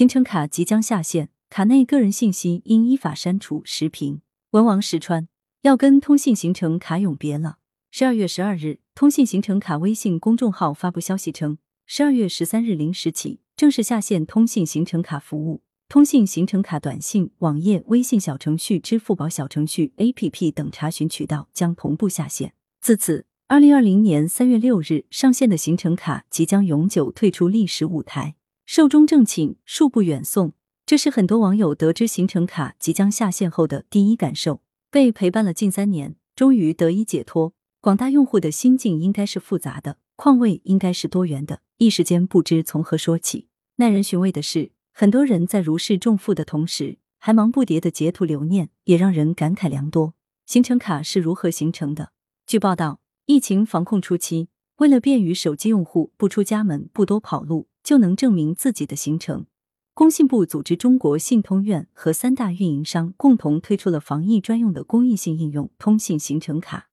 行程卡即将下线，卡内个人信息应依法删除。时评：文王石川要跟通信行程卡永别了。十二月十二日，通信行程卡微信公众号发布消息称，十二月十三日零时起正式下线通信行程卡服务。通信行程卡短信、网页、微信小程序、支付宝小程序、APP 等查询渠道将同步下线。自此，二零二零年三月六日上线的行程卡即将永久退出历史舞台。寿终正寝，恕不远送，这是很多网友得知行程卡即将下线后的第一感受。被陪伴了近三年，终于得以解脱，广大用户的心境应该是复杂的，况味应该是多元的，一时间不知从何说起。耐人寻味的是，很多人在如释重负的同时，还忙不迭的截图留念，也让人感慨良多。行程卡是如何形成的？据报道，疫情防控初期，为了便于手机用户不出家门、不多跑路。就能证明自己的行程。工信部组织中国信通院和三大运营商共同推出了防疫专用的公益性应用——通信行程卡。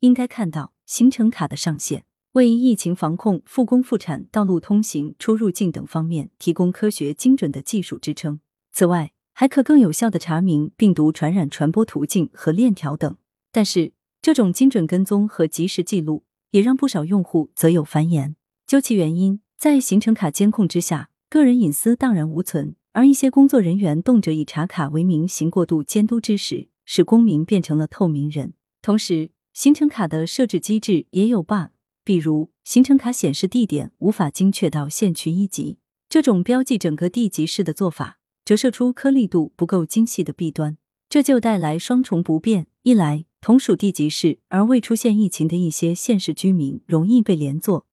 应该看到，行程卡的上线为疫情防控、复工复产、道路通行、出入境等方面提供科学精准的技术支撑。此外，还可更有效的查明病毒传染传播途径和链条等。但是，这种精准跟踪和及时记录，也让不少用户则有繁言。究其原因。在行程卡监控之下，个人隐私荡然无存，而一些工作人员动辄以查卡为名行过度监督之时，使公民变成了透明人。同时，行程卡的设置机制也有 bug，比如行程卡显示地点无法精确到县区一级，这种标记整个地级市的做法，折射出颗粒度不够精细的弊端，这就带来双重不便：一来，同属地级市而未出现疫情的一些县市居民容易被连坐。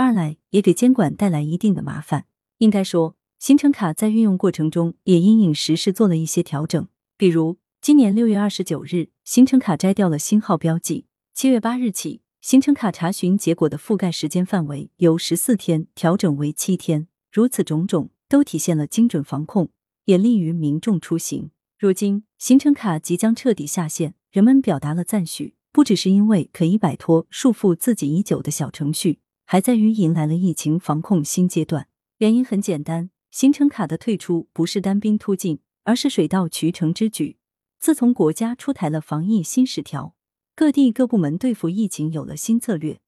二来也给监管带来一定的麻烦。应该说，行程卡在运用过程中也因应时事做了一些调整。比如，今年六月二十九日，行程卡摘掉了星号标记；七月八日起，行程卡查询结果的覆盖时间范围由十四天调整为七天。如此种种，都体现了精准防控，也利于民众出行。如今，行程卡即将彻底下线，人们表达了赞许，不只是因为可以摆脱束缚自己已久的小程序。还在于迎来了疫情防控新阶段，原因很简单，行程卡的退出不是单兵突进，而是水到渠成之举。自从国家出台了防疫新十条，各地各部门对付疫情有了新策略。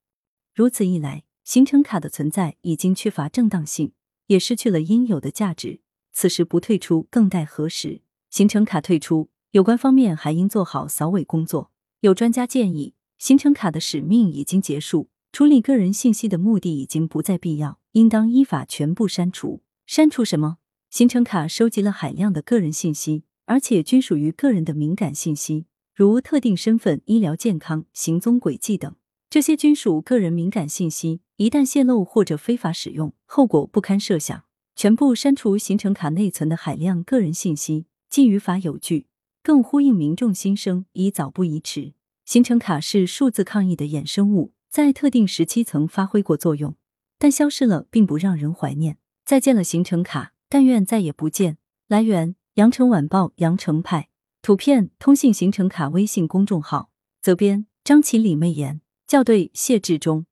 如此一来，行程卡的存在已经缺乏正当性，也失去了应有的价值。此时不退出，更待何时？行程卡退出，有关方面还应做好扫尾工作。有专家建议，行程卡的使命已经结束。处理个人信息的目的已经不再必要，应当依法全部删除。删除什么？行程卡收集了海量的个人信息，而且均属于个人的敏感信息，如特定身份、医疗健康、行踪轨迹等，这些均属个人敏感信息，一旦泄露或者非法使用，后果不堪设想。全部删除行程卡内存的海量个人信息，既于法有据，更呼应民众心声，宜早不宜迟。行程卡是数字抗疫的衍生物。在特定时期曾发挥过作用，但消失了并不让人怀念。再见了行程卡，但愿再也不见。来源：羊城晚报羊城派，图片：通信行程卡微信公众号，责编：张起李媚妍，校对：谢志忠。